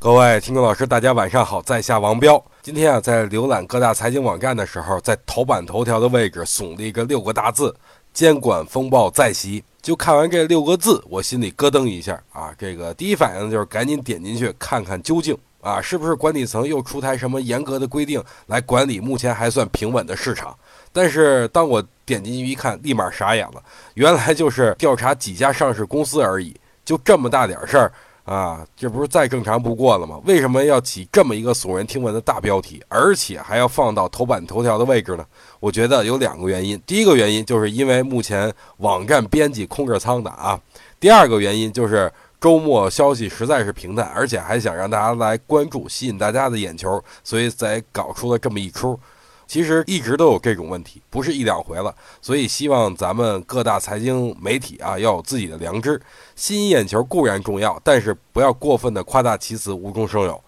各位听众老师，大家晚上好，在下王彪。今天啊，在浏览各大财经网站的时候，在头版头条的位置耸了一个六个大字：“监管风暴在袭。”就看完这六个字，我心里咯噔一下啊！这个第一反应就是赶紧点进去看看究竟啊，是不是管理层又出台什么严格的规定来管理目前还算平稳的市场？但是当我点进去一看，立马傻眼了，原来就是调查几家上市公司而已，就这么大点事儿。啊，这不是再正常不过了吗？为什么要起这么一个耸人听闻的大标题，而且还要放到头版头条的位置呢？我觉得有两个原因。第一个原因就是因为目前网站编辑空着仓的啊。第二个原因就是周末消息实在是平淡，而且还想让大家来关注，吸引大家的眼球，所以才搞出了这么一出。其实一直都有这种问题，不是一两回了，所以希望咱们各大财经媒体啊要有自己的良知，吸引眼球固然重要，但是不要过分的夸大其词，无中生有。